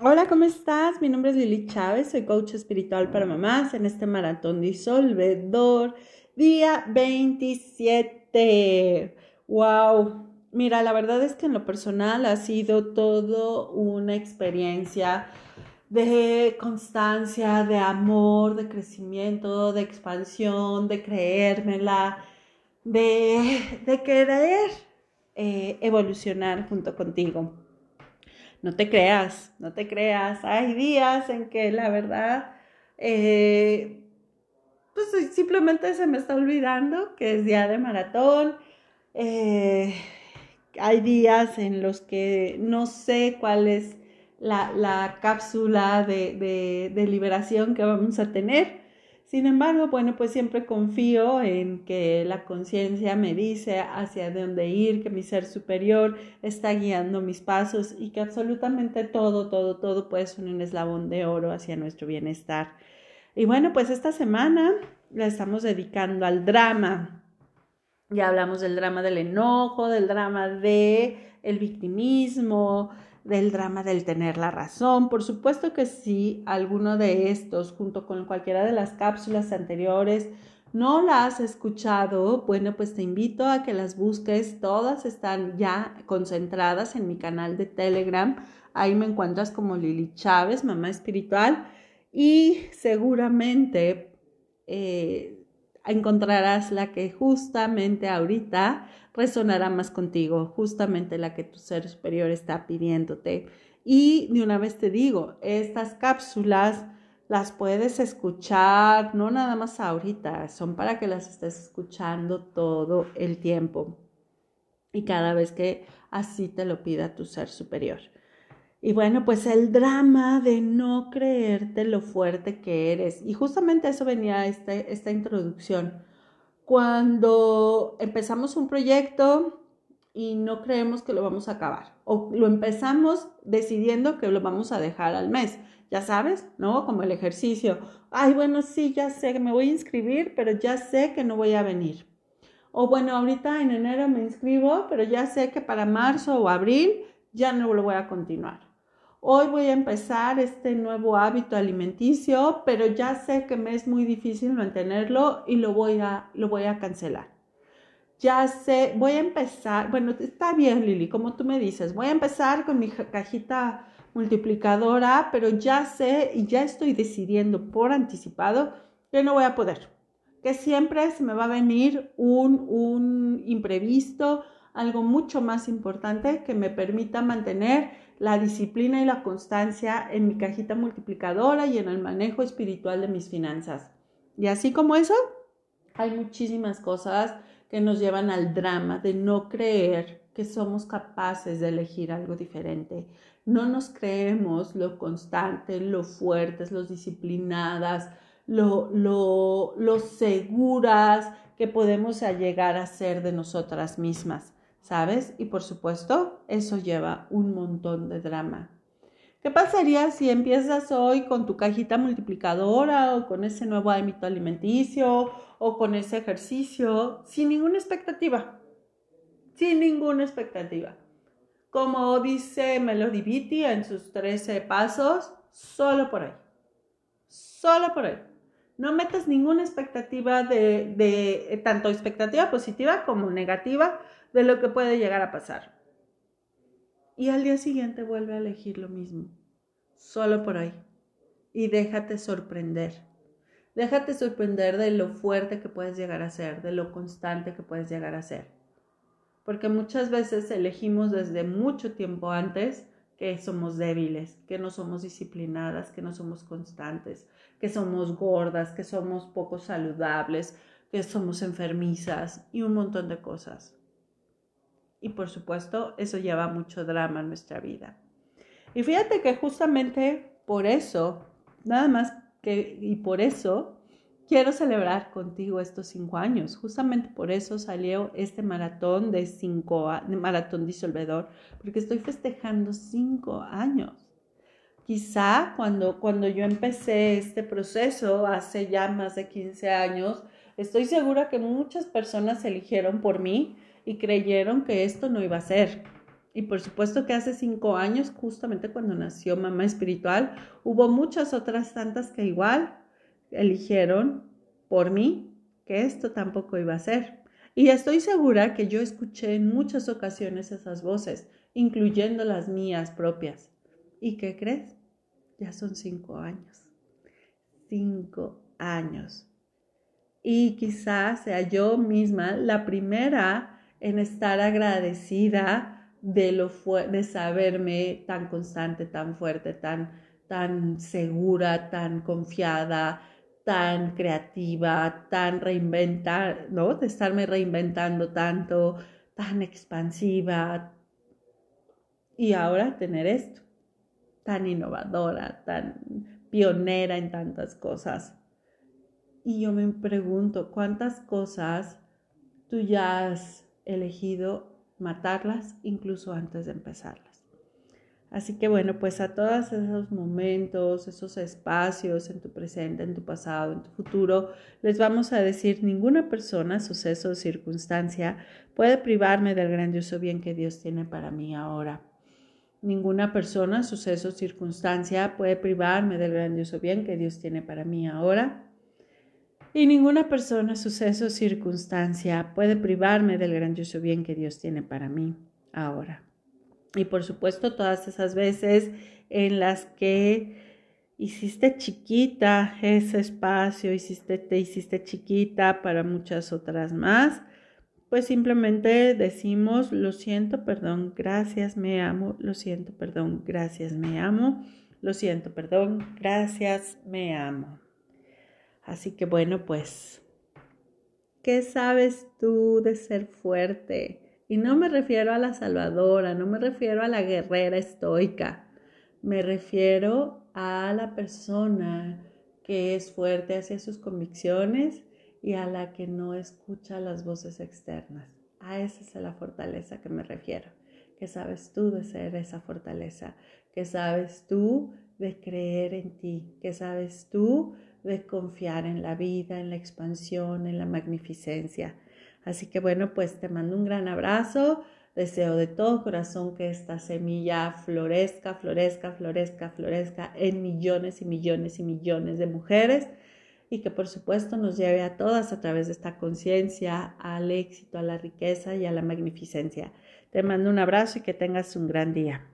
Hola, ¿cómo estás? Mi nombre es Lili Chávez, soy coach espiritual para mamás en este maratón disolvedor, día 27. ¡Wow! Mira, la verdad es que en lo personal ha sido todo una experiencia de constancia, de amor, de crecimiento, de expansión, de creérmela, de, de querer eh, evolucionar junto contigo no te creas, no te creas. Hay días en que la verdad, eh, pues simplemente se me está olvidando que es día de maratón. Eh, hay días en los que no sé cuál es la, cápsula de, de liberación que vamos a tener. Sin embargo, bueno, pues siempre confío en que la conciencia me dice hacia dónde ir, que mi ser superior está guiando mis pasos y que absolutamente todo, todo, todo puede ser un eslabón de oro hacia nuestro bienestar. Y bueno, pues esta semana la estamos dedicando al drama. Ya hablamos del drama del enojo, del drama de el victimismo, del drama del tener la razón. Por supuesto que si alguno de estos, junto con cualquiera de las cápsulas anteriores, no la has escuchado, bueno, pues te invito a que las busques. Todas están ya concentradas en mi canal de Telegram. Ahí me encuentras como Lili Chávez, mamá espiritual. Y seguramente eh, encontrarás la que justamente ahorita resonará más contigo, justamente la que tu ser superior está pidiéndote. Y de una vez te digo, estas cápsulas las puedes escuchar, no nada más ahorita, son para que las estés escuchando todo el tiempo y cada vez que así te lo pida tu ser superior. Y bueno, pues el drama de no creerte lo fuerte que eres. Y justamente eso venía este, esta introducción cuando empezamos un proyecto y no creemos que lo vamos a acabar o lo empezamos decidiendo que lo vamos a dejar al mes. Ya sabes, ¿no? Como el ejercicio. Ay, bueno, sí, ya sé que me voy a inscribir, pero ya sé que no voy a venir. O bueno, ahorita en enero me inscribo, pero ya sé que para marzo o abril ya no lo voy a continuar. Hoy voy a empezar este nuevo hábito alimenticio, pero ya sé que me es muy difícil mantenerlo y lo voy a, lo voy a cancelar. Ya sé, voy a empezar, bueno, está bien Lili, como tú me dices, voy a empezar con mi cajita multiplicadora, pero ya sé y ya estoy decidiendo por anticipado que no voy a poder, que siempre se me va a venir un, un imprevisto, algo mucho más importante que me permita mantener la disciplina y la constancia en mi cajita multiplicadora y en el manejo espiritual de mis finanzas. Y así como eso, hay muchísimas cosas que nos llevan al drama de no creer que somos capaces de elegir algo diferente. No nos creemos lo constante, lo fuertes, lo disciplinadas, lo, lo, lo seguras que podemos llegar a ser de nosotras mismas. ¿Sabes? Y por supuesto, eso lleva un montón de drama. ¿Qué pasaría si empiezas hoy con tu cajita multiplicadora o con ese nuevo hábito alimenticio o con ese ejercicio sin ninguna expectativa? Sin ninguna expectativa. Como dice Melody Beatty en sus 13 pasos, solo por ahí. Solo por ahí. No metas ninguna expectativa de, de tanto expectativa positiva como negativa de lo que puede llegar a pasar. Y al día siguiente vuelve a elegir lo mismo, solo por ahí. Y déjate sorprender. Déjate sorprender de lo fuerte que puedes llegar a ser, de lo constante que puedes llegar a ser. Porque muchas veces elegimos desde mucho tiempo antes que somos débiles, que no somos disciplinadas, que no somos constantes, que somos gordas, que somos poco saludables, que somos enfermizas y un montón de cosas y por supuesto eso lleva mucho drama en nuestra vida. Y fíjate que justamente por eso, nada más que, y por eso quiero celebrar contigo estos cinco años. Justamente por eso salió este maratón de cinco, maratón disolvedor, porque estoy festejando cinco años. Quizá cuando, cuando yo empecé este proceso hace ya más de 15 años, estoy segura que muchas personas eligieron por mí y creyeron que esto no iba a ser. Y por supuesto que hace cinco años, justamente cuando nació Mamá Espiritual, hubo muchas otras tantas que igual eligieron por mí que esto tampoco iba a ser. Y estoy segura que yo escuché en muchas ocasiones esas voces, incluyendo las mías propias. ¿Y qué crees? Ya son cinco años. Cinco años. Y quizás sea yo misma la primera en estar agradecida de, lo de saberme tan constante, tan fuerte, tan, tan segura, tan confiada, tan creativa, tan reinventar, ¿no? De estarme reinventando tanto, tan expansiva. Y ahora tener esto, tan innovadora, tan pionera en tantas cosas. Y yo me pregunto, ¿cuántas cosas tú ya has elegido matarlas incluso antes de empezarlas? Así que bueno, pues a todos esos momentos, esos espacios en tu presente, en tu pasado, en tu futuro, les vamos a decir, ninguna persona, suceso o circunstancia puede privarme del grandioso bien que Dios tiene para mí ahora. Ninguna persona, suceso circunstancia puede privarme del grandioso bien que Dios tiene para mí ahora. Y ninguna persona, suceso circunstancia puede privarme del grandioso bien que Dios tiene para mí ahora. Y por supuesto, todas esas veces en las que hiciste chiquita ese espacio, hiciste, te hiciste chiquita para muchas otras más, pues simplemente decimos, lo siento, perdón, gracias, me amo, lo siento, perdón, gracias, me amo, lo siento, perdón, gracias, me amo. Así que bueno, pues, ¿qué sabes tú de ser fuerte? Y no me refiero a la salvadora, no me refiero a la guerrera estoica, me refiero a la persona que es fuerte hacia sus convicciones y a la que no escucha las voces externas. A esa es la fortaleza que me refiero. ¿Qué sabes tú de ser esa fortaleza? ¿Qué sabes tú de creer en ti? ¿Qué sabes tú de confiar en la vida, en la expansión, en la magnificencia? Así que bueno, pues te mando un gran abrazo. Deseo de todo corazón que esta semilla florezca, florezca, florezca, florezca en millones y millones y millones de mujeres y que por supuesto nos lleve a todas a través de esta conciencia al éxito, a la riqueza y a la magnificencia. Te mando un abrazo y que tengas un gran día.